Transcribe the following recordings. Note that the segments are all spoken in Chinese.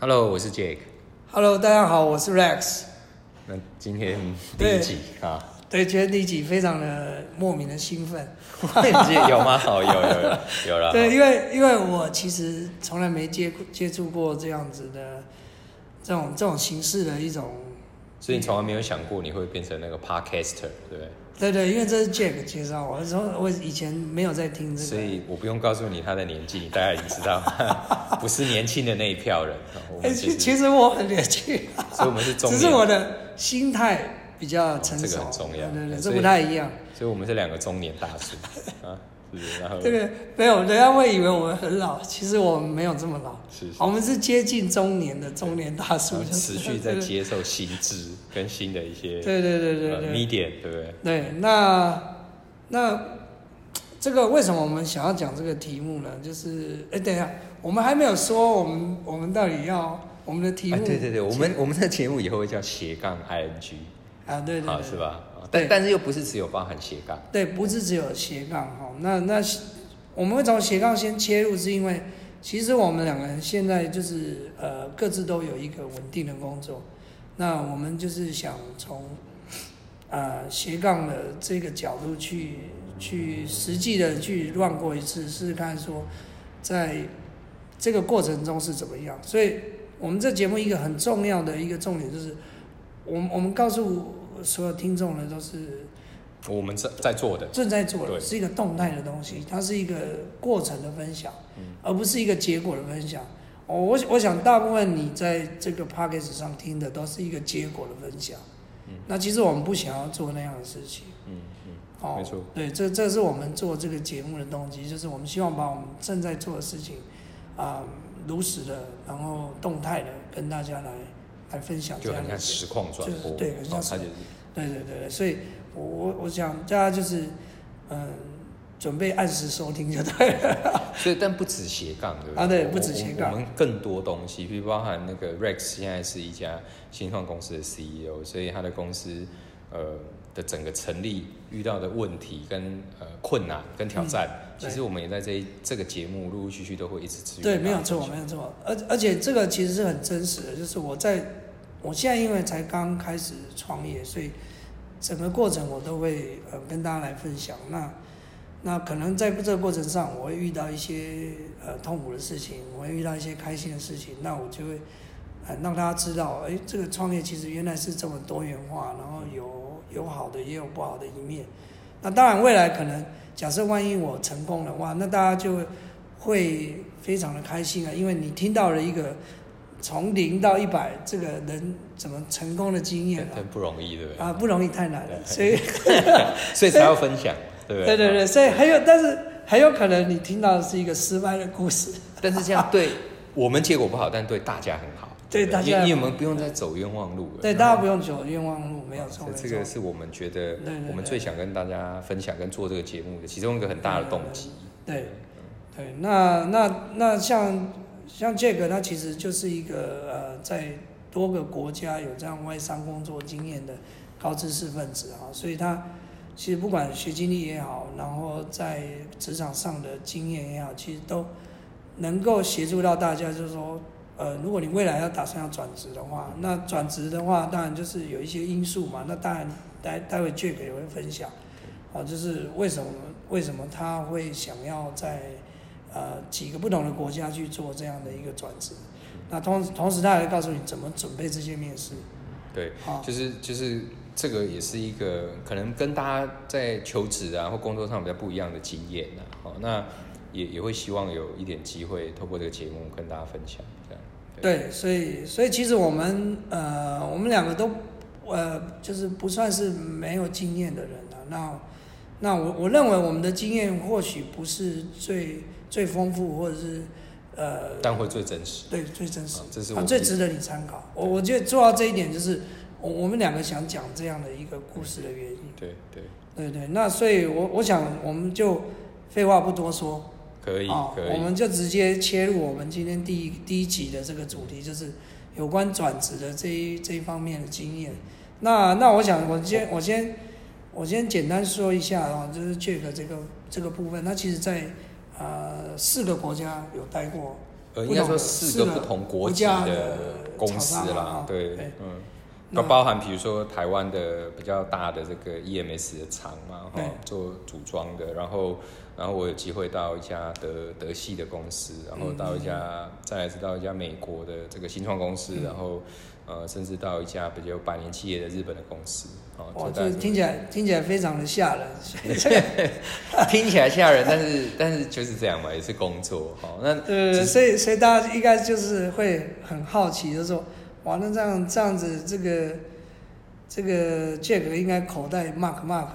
Hello，我是 Jake。Hello，大家好，我是 Rex。那今天第一集啊，对，今天第一集非常的莫名的兴奋。有吗？哦，有有有有了。对，因为因为我其实从来没接接触过这样子的这种这种形式的一种，所以你从来没有想过你会变成那个 podcaster，对不对？对对，因为这是 Jack 介绍我，说我以前没有在听这个，所以我不用告诉你他的年纪，你大概已经知道，不是年轻的那一票人。其其实我很年轻，所以我们是中只，是我的心态比较成熟，这个很重要对对对，这不太一样。所以我们是两个中年大叔 啊，是不是？然后这个没有，人家会以为我们很老，其实我们没有这么老，是是我们是接近中年的中年大叔持续在接受新知跟新的一些对对对对 media，对不对？对，那那这个为什么我们想要讲这个题目呢？就是哎，等一下，我们还没有说我们我们到底要我们的题哎，目，对对对，我们我们的节目以后会叫斜杠 ing，啊，对对好对，是吧？但但是又不是只有包含斜杠，对，不是只有斜杠哈。那那我们会从斜杠先切入，是因为其实我们两个人现在就是呃各自都有一个稳定的工作，那我们就是想从呃斜杠的这个角度去去实际的去乱过一次，试试看说在这个过程中是怎么样。所以我们这节目一个很重要的一个重点就是，我们我们告诉所有听众呢都是。我们在在做的，正在做的是一个动态的东西，它是一个过程的分享，嗯而不是一个结果的分享。哦，我我想大部分你在这个 p o c k e t 上听的都是一个结果的分享。嗯那其实我们不想要做那样的事情。嗯嗯，哦，没错。对，这这是我们做这个节目的动机，就是我们希望把我们正在做的事情，啊、如实的，然后动态的跟大家来来分享这就很像实况转播，就是对很像实哦它就是对对对对，所以我我我想大家就是，嗯，准备按时收听就对了。所以但不止斜杠，对不对？啊对不止斜杠我我们更多东西，比如包含那个 Rex 现在是一家新创公司的 CEO，所以他的公司呃的整个成立遇到的问题跟呃困难跟挑战，对其实我们也在这一这个节目陆陆续续都会一直持续对，没有错，没有错。而而且这个其实是很真实的，就是我在我现在因为才刚开始创业，所以整个过程我都会呃跟大家来分享。那那可能在这个过程上，我会遇到一些呃痛苦的事情，我会遇到一些开心的事情，那我就会呃让大家知道，哎，这个创业其实原来是这么多元化，然后有有好的也有不好的一面。那当然未来可能假设万一我成功的话，那大家就会会非常的开心啊，因为你听到了一个从零到一百这个人怎么成功的经验很不容易，对不对？啊，不容易太难了，所以 所以才要分享，对不对？对对对，所以还有，但是很有可能你听到的是一个失败的故事，但是这样对 我们结果不好，但对大家很好。对大家因为因为我们不用再走冤枉路了。对，大家不用走冤枉路，没有错，没这个。是我们觉得我们最想跟大家分享跟做这个节目的其中一个很大的动机。对，对，那那那像像这个，他其实就是一个呃，在多个国家有这样外商工作经验的高知识分子啊，所以他其实不管学经历也好，然后在职场上的经验也好，其实都能够协助到大家，就是说。呃，如果你未来要打算要转职的话，那转职的话，当然就是有一些因素嘛。那当然待待会 Jack 也会分享，啊，就是为什么为什么他会想要在呃几个不同的国家去做这样的一个转职。那同同时，他还会告诉你怎么准备这些面试。对，啊，就是就是这个也是一个可能跟大家在求职啊或工作上比较不一样的经验呐、好，那也也会希望有一点机会透过这个节目跟大家分享。对，所以所以其实我们呃我们两个都呃就是不算是没有经验的人啊。那那我我认为我们的经验或许不是最最丰富，或者是呃但会最真实。对最真实啊，这是啊最值得你参考。我我觉得做到这一点，就是我我们两个想讲这样的一个故事的原因。对对，对对，那所以我我想我们就废话不多说，可以啊，可以。我们就直接切入我们今天第一第一集的这个主题，就是有关转职的这一这一方面的经验。那那我想我先我先我先简单说一下啊，就是 Jack 这个这个部分，他其实在呃四个国家有待过呃，应该说四四个不同国家的公司啦对，嗯，那包包含比如说台湾的比较大的这个 EMS 的厂嘛，哈，做组装的，然后然后我有机会到一家德德系的公司，然后到一家、再来是到一家美国的这个新创公司，嗯。然后呃甚至到一家比较有百年企业的日本的公司，哦，哇，大概这听起来听起来非常的吓人。听起来吓人，但是但是就是这样嘛，也是工作，哦，那呃，所以所以大家应该就是会很好奇，就是说，哇，那这样这样子，这个这个 Jack 应该口袋 mark mark，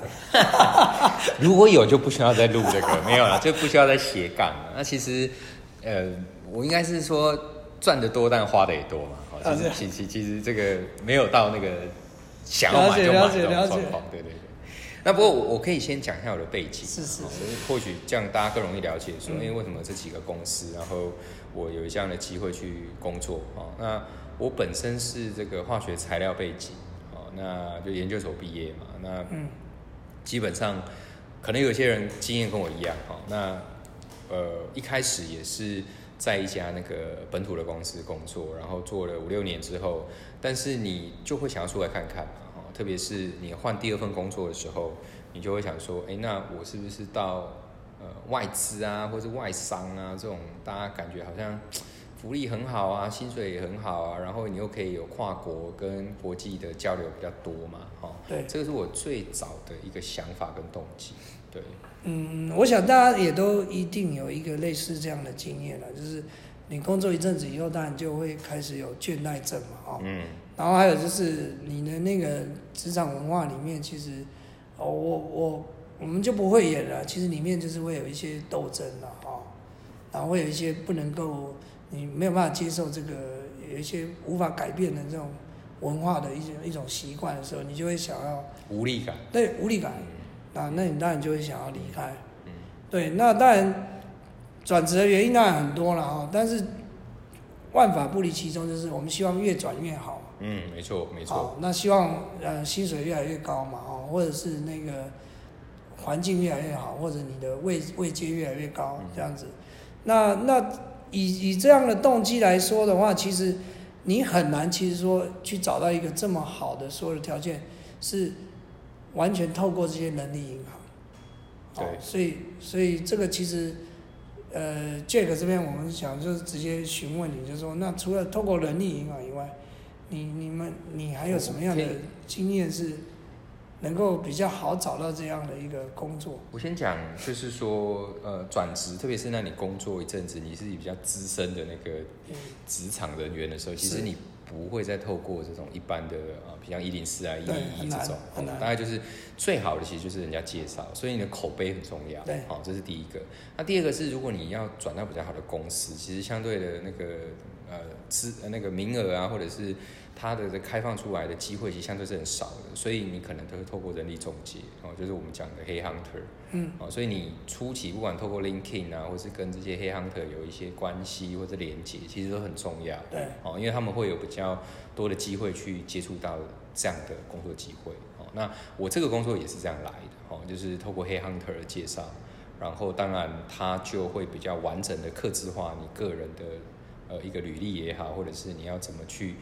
如果有就不需要再录这个，没有了，就不需要再斜杠了。那其实，呃，我应该是说赚的多，但花的也多嘛。其实其其其实这个没有到那个想要买就买了解这种了解状况，对对对。那不过我我可以先讲一下我的背景，是是哦或许这样大家更容易了解说，嗯因为为什么这几个公司，然后我有这样的机会去工作哦。那我本身是这个化学材料背景，哦，那就研究所毕业嘛，那嗯基本上可能有些人经验跟我一样，哈，那呃一开始也是在一家那个本土的公司工作，然后做了五六年之后，但是你就会想要出来看看嘛，哈，特别是你换第二份工作的时候，你就会想说，哎、那我是不是到呃外资啊，或是外商啊这种大家感觉好像。福利很好啊，薪水也很好啊，然后你又可以有跨国跟国际的交流比较多嘛，哈、对。这个是我最早的一个想法跟动机，对，嗯，我想大家也都一定有一个类似这样的经验了，就是你工作一阵子以后，当然就会开始有倦怠症嘛，哦，嗯，然后还有就是你的那个职场文化里面，其实哦，我我我们就不会演了，其实里面就是会有一些斗争了哦，然后会有一些不能够你没有办法接受这个有一些无法改变的这种文化的一种一种习惯的时候，你就会想要无力感，对无力感，嗯啊，那你当然就会想要离开。嗯对，那当然转职的原因当然很多了啊，但是万法不离其中，就是我们希望越转越好。嗯，没错没错，好，那希望呃薪水越来越高嘛，哦，或者是那个环境越来越好，或者你的位位阶越来越高嗯这样子。那那以以这样的动机来说的话，其实你很难，其实说去找到一个这么好的所有的条件，是完全透过这些人力银行。对哦所以所以这个其实，呃，Jack 这边我们想就是直接询问你，就是说那除了透过人力银行以外，你你们你还有什么样的经验是能够比较好找到这样的一个工作？我先讲，就是说，呃，转职，特别是那你工作一阵子，你是比较资深的那个嗯，职场人员的时候，其实你不会再透过这种一般的啊，比如像一零四啊、一零一这种，大概就是最好的，其实就是人家介绍，所以你的口碑很重要。对好，这是第一个。那第二个是，如果你要转到比较好的公司，其实相对的那个呃资呃那个名额啊，或者是它的这开放出来的机会，其实相对是很少的，所以你可能都会透过人力中介哦，就是我们讲的黑 hunter。嗯，哦，所以你初期不管透过 LinkedIn 啊，或是跟这些黑 hunter 有一些关系或者连接，其实都很重要。对，哦，因为他们会有比较多的机会去接触到这样的工作机会。哦，那我这个工作也是这样来的。哦，就是透过黑 hunter 的介绍，然后当然他就会比较完整的克制化你个人的呃一个履历也好，或者是你要怎么去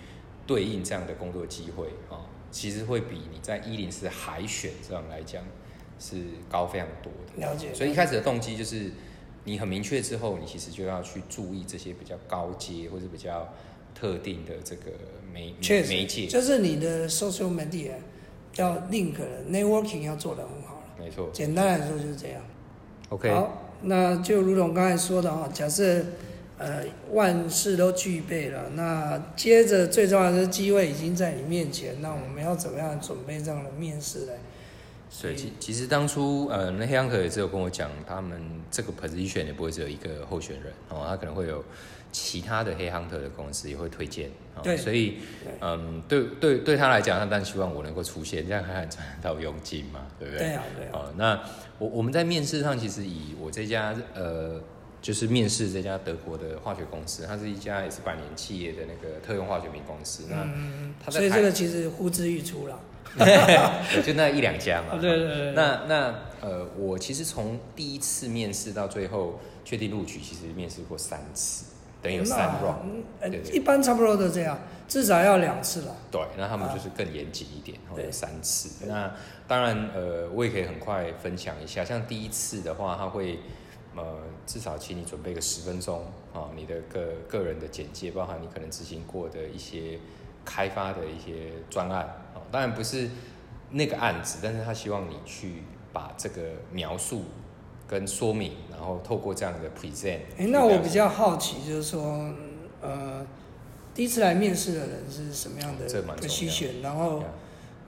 对应这样的工作机会啊、哦，其实会比你在一零四海选这样来讲是高非常多的。了解。所以一开始的动机就是你很明确之后，你其实就要去注意这些比较高阶或者比较特定的这个媒媒介。就是你的 social media 要 link 的 networking 要做得很好了。没错。简单来说就是这样。OK，好，那就如同刚才说的啊，假设呃万事都具备了，那接着最重要的是机会已经在你面前，那我们要怎么样准备这样的面试呢？所，以其其实当初呃，那黑羊可也是有跟我讲，他们这个 position 也不会只有一个候选人哦，他可能会有其他的黑 hunter 的公司也会推荐，哦、对所以对嗯，对对对他来讲，他当然希望我能够出现，这样他才赚到佣金嘛，对不对？对啊，对啊，哦，那我我们在面试上，其实以我这家呃，就是面试这家德国的化学公司，它是一家也是百年企业的那个特用化学品公司。那所以这个其实呼之欲出了。就那一两家嘛。对对对，那那呃，我其实从第一次面试到最后确定录取，其实面试过三次。等于有三那 round。一般差不多都这样，至少要两次了。对，那他们就是更严谨一点，然后有三次。那当然，呃，我也可以很快分享一下，像第一次的话，他会呃至少请你准备个十分钟啊，你的个个人的简介，包含你可能执行过的一些开发的一些专案啊，当然不是那个案子，但是他希望你去把这个描述跟说明，然后透过这样的 present 哎、去那我比较好奇，就是说，呃，第一次来面试的人是什么样的这蛮重要 position？然后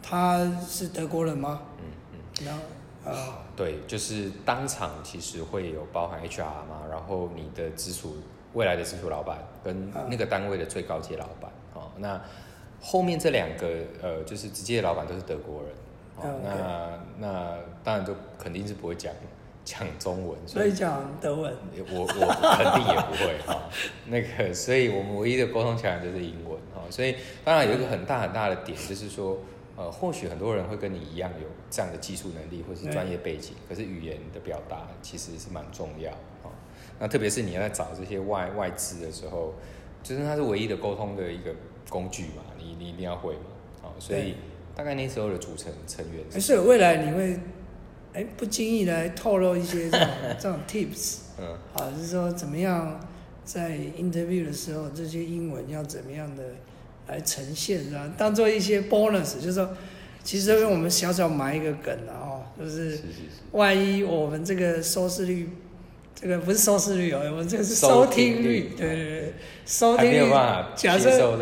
他是德国人吗？嗯嗯。然后呃，对，就是当场其实会有包含 HR 嘛，然后你的直属未来的直属老板跟啊那个单位的最高级老板哦，那后面这两个呃，就是直接的老板都是德国人哦嗯，那那当然就肯定是不会讲讲中文，所以讲德文。我我肯定也不会哈、那个，所以我们唯一的沟通桥梁就是英文哈、所以当然有一个很大很大的点，就是说，呃，或许很多人会跟你一样有这样的技术能力或是专业背景，可是语言的表达其实是蛮重要哦、那特别是你要在找这些外外资的时候，就是它是唯一的沟通的一个工具嘛，你你一定要会嘛，好、所以大概那时候的组成成员还是未来你会，哎、不经意来透露一些这种这种 tips 嗯。啊，就是说怎么样在 interview 的时候，这些英文要怎么样的来呈现啊，当做一些 bonus，就是说，其实这边我们小小埋一个梗啊，哦，就是万一我们这个收视率，这个不是收视率哦，我们这个是收收听率对对对，收听率假设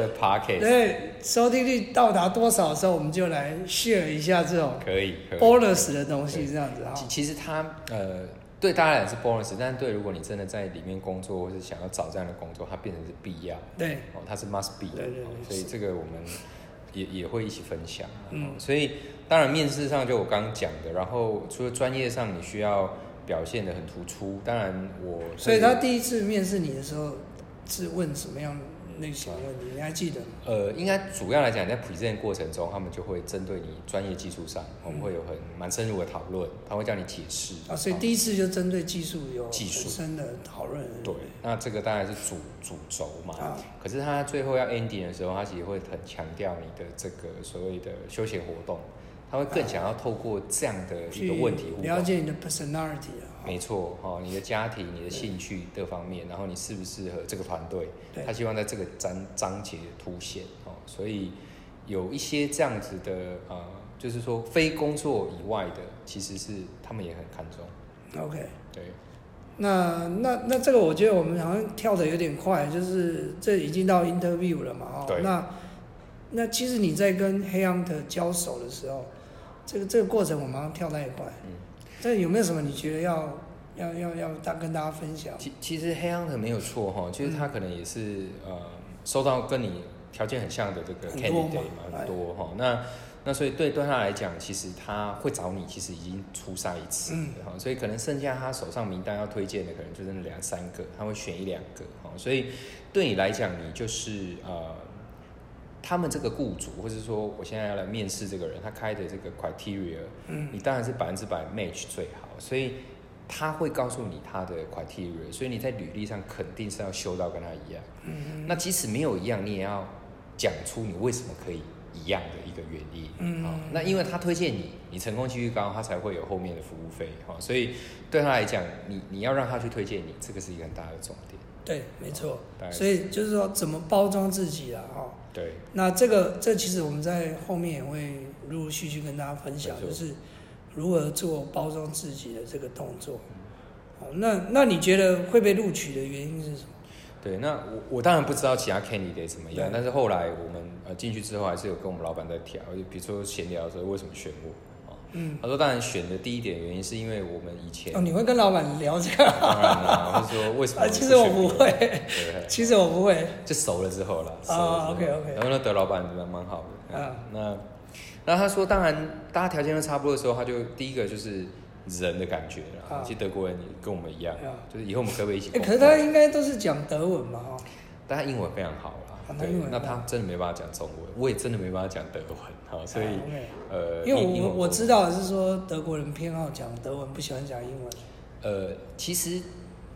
对收听率到达多少的时候，我们就来 share 一下这种可以。bonus 的东西，对这样子啊。其其实它呃对大家来讲是 bonus，但是对如果你真的在里面工作或是想要找这样的工作，它变成是必要对，哦，它是 must be 的对对对哦所以这个我们也也会一起分享。嗯。哦所以当然面试上就我刚刚讲的，然后除了专业上你需要表现的很突出，当然我所以他第一次面试你的时候是问什么样类型的问题？你还记得吗？呃，应该主要来讲，在 present 过程中，他们就会针对你专业技术上，我们会有很蛮深入的讨论，他会叫你解释啊，所以哦第一次就针对技术有技术很深的讨论。对，那这个当然是主主轴嘛。啊，可是他最后要 ending 的时候，他其实会很强调你的这个所谓的休闲活动，他会更想要透过这样的一个问题互动。了解你的 personality 啊。没错，哦，你的家庭、你的兴趣各方面，然后你适不适合这个团队，他希望在这个章章节凸显哦，所以有一些这样子的呃，就是说非工作以外的，其实是他们也很看重，OK，对，那那那这个我觉得我们好像跳的有点快，就是这已经到 interview 了嘛，哦对，那那其实你在跟黑 hunter 交手的时候，这个这个过程我们好像跳太快，嗯，这有没有什么你觉得要要要要大跟大家分享？其其实黑 hunter 没有错哈，其实他可能也是呃收到跟你条件很像的这个 candidate 嘛，很多哈。那那所以对对他来讲，其实他会找你，其实已经初筛一次嗯了哈。所以可能剩下他手上名单要推荐的，可能就是那两三个，他会选一两个哈。所以对你来讲，你就是呃。他们这个雇主，或者说我现在要来面试这个人，他开的这个 criteria，嗯你当然是百分之百 match 最好，所以他会告诉你他的 criteria，所以你在履历上肯定是要修到跟他一样。嗯那即使没有一样，你也要讲出你为什么可以一样的一个原因。嗯好那因为他推荐你，你成功几率高，他才会有后面的服务费。好，所以对他来讲，你你要让他去推荐你，这个是一个很大的重点。对，没错。所以就是说怎么包装自己啊，哈、对，那这个这其实我们在后面也会陆陆续续跟大家分享，就是如何做包装自己的这个动作。好，那那你觉得会被录取的原因是什么？对，那我我当然不知道其他 candidate 怎么样，但是后来我们呃进去之后，还是有跟我们老板在调，就比如说闲聊的时候为什么选我。哦嗯，他说：“当然选的第一点原因是因为我们以前，哦，你会跟老板聊这个？当然啦，或者说为什么啊，其实我不会，对，其实我不会。就熟了之后了之后 OK，OK 然后那德老板蛮蛮好的，嗯那那他说，当然大家条件都差不多的时候，他就第一个就是人的感觉啦。啊其实德国人也跟我们一样啊，就是以后我们可不可以一起哎、可是他应该都是讲德文嘛，哈。但他英文非常好啦那他真的没办法讲中文，我也真的没办法讲德文，好，所以呃，因为我我知道是说德国人偏好讲德文，不喜欢讲英文。呃，其实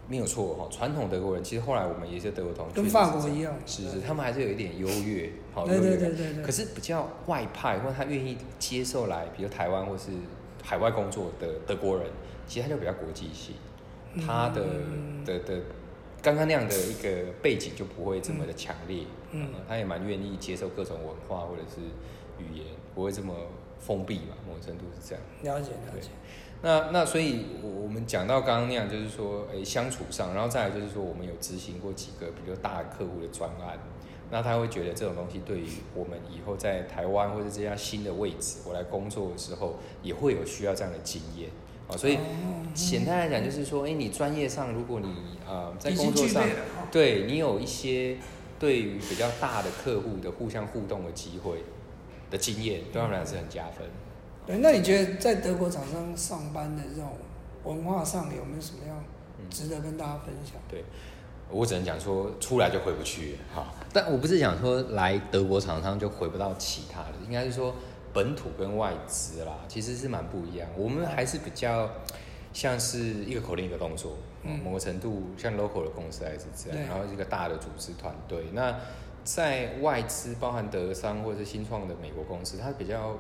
没有错哈，传统德国人其实后来我们也是德国同学，跟法国一样，是是，他们还是有一点优越，好对对对对。可是比较外派，或者他愿意接受来，比如台湾或是海外工作的德国人，其实他就比较国际性，他的的的刚刚那样的一个背景就不会这么的强烈，嗯，他也蛮愿意接受各种文化或者是语言，不会这么封闭嘛，某种程度是这样。了解了解。那那所以，我我们讲到刚刚那样，就是说，诶，相处上，然后再来就是说，我们有执行过几个比较大客户的专案，那他会觉得这种东西对于我们以后在台湾或者这家新的位置，我来工作的时候，也会有需要这样的经验啊。所以简单来讲，就是说，诶，你专业上，如果你呃在工作上，对你有一些对于比较大的客户的互相互动的机会的经验，对他们来讲是很加分。对，那你觉得在德国厂商上班的这种文化上有没有什么样值得跟大家分享？对，我只能讲说出来就回不去哈。但我不是讲说来德国厂商就回不到其他的，应该是说本土跟外资啦，其实是蛮不一样。我们还是比较像是一个口令一个动作，嗯，某个程度像 local 的公司还是这样，然后一个大的组织团队。那在外资，包含德商或者是新创的美国公司，它比较。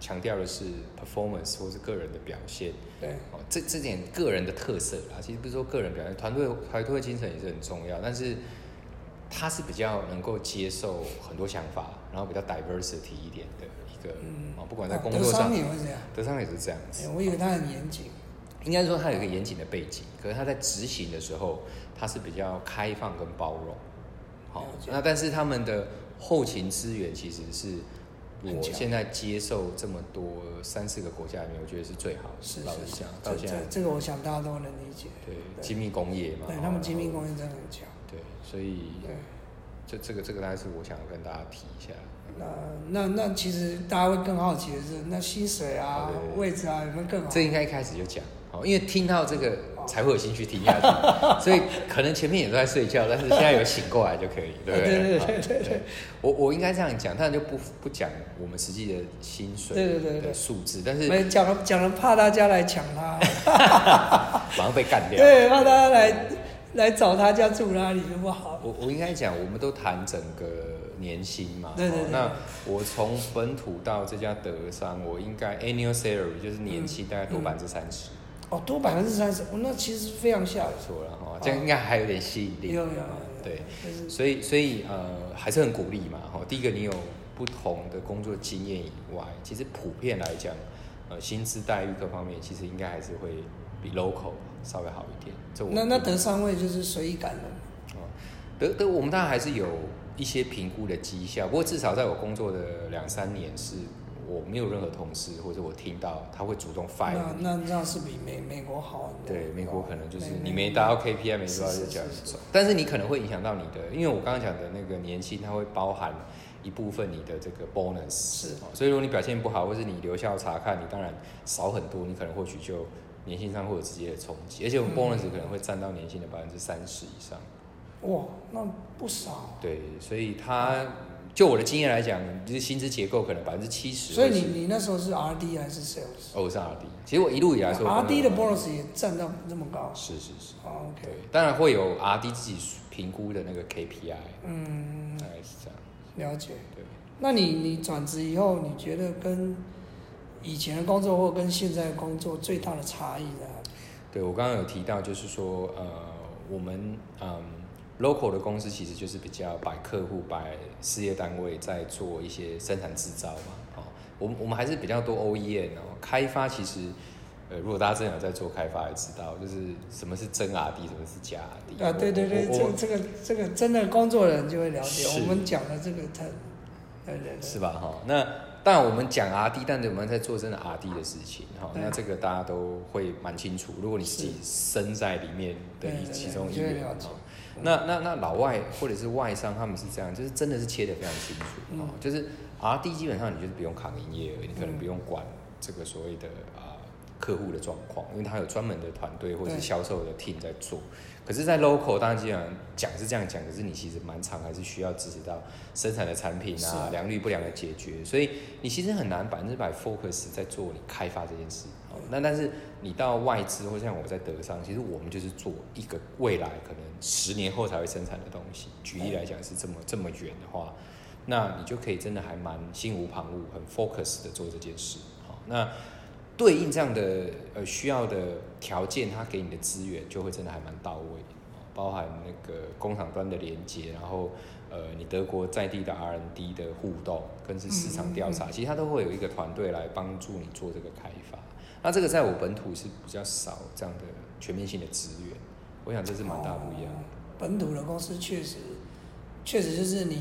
强调的是 performance 或是个人的表现，对，哦，这这点个人的特色啦，其实不是说个人表现，团队团队精神也是很重要，但是他是比较能够接受很多想法，然后比较 diversity 一点的一个，嗯，哦，不管在工作上，德商也会这样，德商也是这样子，我以为他很严谨，应该说他有一个严谨的背景，可是他在执行的时候，他是比较开放跟包容，好，那但是他们的后勤资源其实是。我现在接受这么多三四个国家里面，我觉得是最好的。是是是，到现在这个我想大家都能理解。对，精密工业嘛。对他们精密工业真的很强。对，所以对，这这个这个大概是我想跟大家提一下。那那那其实大家会更好奇的是，那薪水啊、位置啊有没有更好？这应该一开始就讲。哦，因为听到这个才会有兴趣听下去，所以可能前面也都在睡觉，但是现在有醒过来就可以，对不对？对对对对我我应该这样讲，但就不不讲我们实际的薪水对对对数字，但是讲了讲了，怕大家来抢他，马上被干掉。对，怕大家来来找他家住哪里就不好。我我应该讲，我们都谈整个年薪嘛。对对。那我从本土到这家德商，我应该 annual salary 就是年薪大概多百分之三十。哦，多百分之三十，哦，那其实非常吓人。错了哈，这样应该还有点吸引力。有有。对，所以所以呃，还是很鼓励嘛哈。第一个，你有不同的工作经验以外，其实普遍来讲，呃，薪资待遇各方面，其实应该还是会比 local 稍微好一点。这那那得三位就是随意感的。哦，得得，我们当然还是有一些评估的绩效，不过至少在我工作的两三年是。我没有任何同事，或者我听到他会主动 fire 那那这样是比美美国好。对，美国可能就是你没达到 KPI，没达到就叫你走。但是你可能会影响到你的，因为我刚刚讲的那个年薪，它会包含一部分你的这个 bonus。是。所以如果你表现不好，或是你留校查看，你当然少很多，你可能或许就年薪上会有直接的冲击，而且我们 bonus 可能会占到年薪的百分之三十以上。哇，那不少。对，所以他。就我的经验来讲，就是薪资结构可能百分之七十。所以你你那时候是 R D 还是 Sales？哦，是 R D。其实我一路以来说，R D 的 bonus 也占到这么高。是是是。OK。对，当然会有 R D 自己评估的那个 K P I。嗯。大概是这样。了解。对。那你你转职以后，你觉得跟以前的工作或跟现在的工作最大的差异呢？对我刚刚有提到，就是说呃，我们嗯。Local 的公司其实就是比较把客户、把事业单位在做一些生产制造嘛，哦，我们我们还是比较多 OEM 哦，开发其实，呃，如果大家真的有在做开发，也知道就是什么是真 RD，什么是假 RD 啊，对对对，这这个这个真的工作人就会了解，我们讲的这个太，对对是吧？哈，那当然我们讲 RD，但是我们在做真的 RD 的事情，哈，那这个大家都会蛮清楚，如果你自己身在里面的其中一员，那那那老外或者是外商，他们是这样，就是真的是切的非常清楚哦，就是 R D 基本上你就是不用扛营业额，你可能不用管这个所谓的啊客户的状况，因为他有专门的团队或者是销售的 team 在做。可是，在 local 当然基本上讲是这样讲，可是你其实蛮长还是需要支持到生产的产品啊、良率不良的解决，所以你其实很难百分之百 focus 在做你开发这件事。哦那但是你到外资或像我在德商，其实我们就是做一个未来可能十年后才会生产的东西。举例来讲是这么这么远的话，那你就可以真的还蛮心无旁骛、很 focus 的做这件事。好，那对应这样的呃需要的条件，它给你的资源就会真的还蛮到位，哦包含那个工厂端的连接，然后呃你德国在地的 R&D 的互动，跟是市场调查，其实它都会有一个团队来帮助你做这个开发。那这个在我本土是比较少这样的全面性的资源，我想这是蛮大不一样的。本土的公司确实，确实就是你，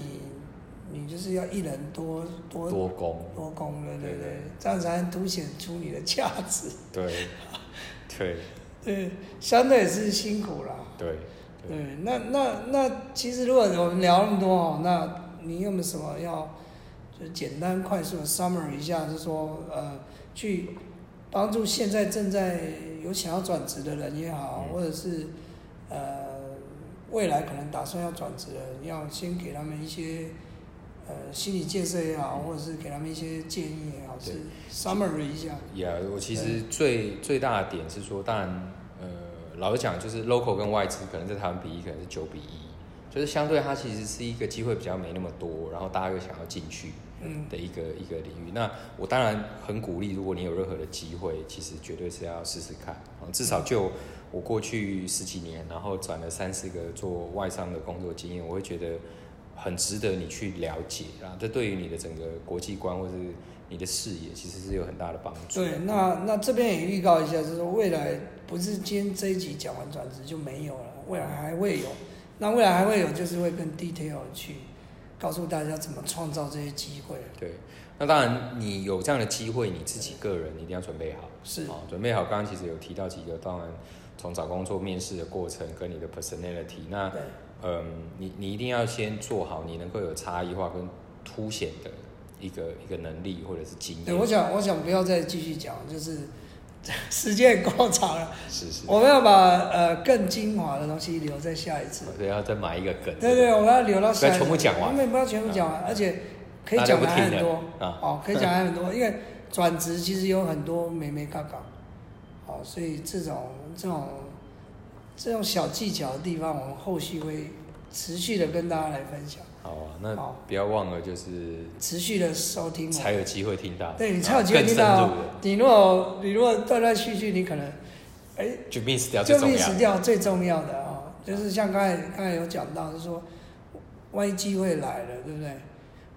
你就是要一人多多多工，多工，对对对对，这样才能凸显出你的价值。对，对，对，相对也是辛苦啦。对，对，对，那那那其实如果我们聊那么多哦，那你有没有什么要就简单快速的 summary 一下，就是说呃，去帮助现在正在有想要转职的人也好，嗯。或者是呃未来可能打算要转职的人，要先给他们一些呃心理建设也好，或者是给他们一些建议也好，是 summary 一下。呀我其实最最大的点是说，当然，呃，老实讲，就是 local 跟外资可能在台湾比例可能是九比一，就是相对它其实是一个机会比较没那么多，然后大家又想要进去嗯，的一个一个领域。那我当然很鼓励，如果你有任何的机会，其实绝对是要试试看啊，至少就我过去十几年，然后转了三四个做外商的工作经验，我会觉得很值得你去了解啊，这对于你的整个国际观或是你的视野，其实是有很大的帮助。对，那那这边也预告一下，就是说未来不是今天这一集讲完转职就没有了，未来还会有。那未来还会有，就是会更 detail 去告诉大家怎么创造这些机会。对，那当然你有这样的机会，你自己个人一定要准备好。是，好，准备好。刚刚其实有提到几个，当然从找工作、面试的过程跟你的 personality，那对，嗯，你你一定要先做好你能够有差异化跟凸显的一个一个能力或者是经对，验。我想我想不要再继续讲，就是 时间也够长了，是是，我们要把呃更精华的东西留在下一次。对，要再买一个梗。对对，我们要留到下一次。不要全部讲完。因为不要全部讲完，而且可以讲很多。啊。哦，可以讲的还很多，因为转职其实有很多美美嘎嘎，好，所以这种这种这种小技巧的地方，我们后续会持续的跟大家来分享，好啊，那不要忘了，就是持续的收听。才有机会听到。对你啊才有机会听到，你如果你如果断断续续，你可能哎就 miss 掉就 miss。掉最重要的啊、就是像刚才刚才有讲到，就是说，万一机会来了，对不对？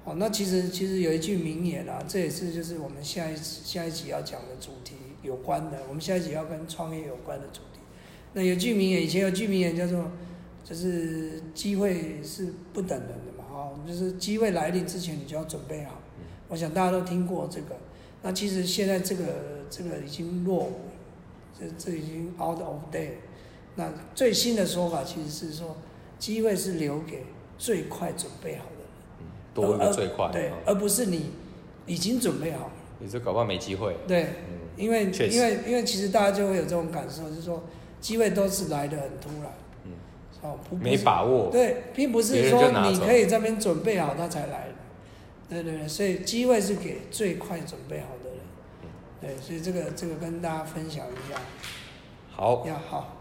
哦，那其实其实有一句名言啊，这也是就是我们下一下一集要讲的主题有关的，我们下一集要跟创业有关的主题。那有句名言，以前有句名言叫做，就是机会是不等人的嘛，哦，就是机会来临之前你就要准备好。我想大家都听过这个。那其实现在这个这个已经落伍了，这这已经 out of date。那最新的说法其实是说，机会是留给最快准备好的人，多一而个最快。对嗯，而不是你已经准备好了。你这搞不好没机会。对，嗯，因为因为因为其实大家就会有这种感受，就是说机会都是来的很突然，嗯，哦，没是。把握。对，并不是说你可以这边准备好他才来。的，对对对，所以机会是给最快准备好的人，对，所以这个这个跟大家分享一下，好，要好。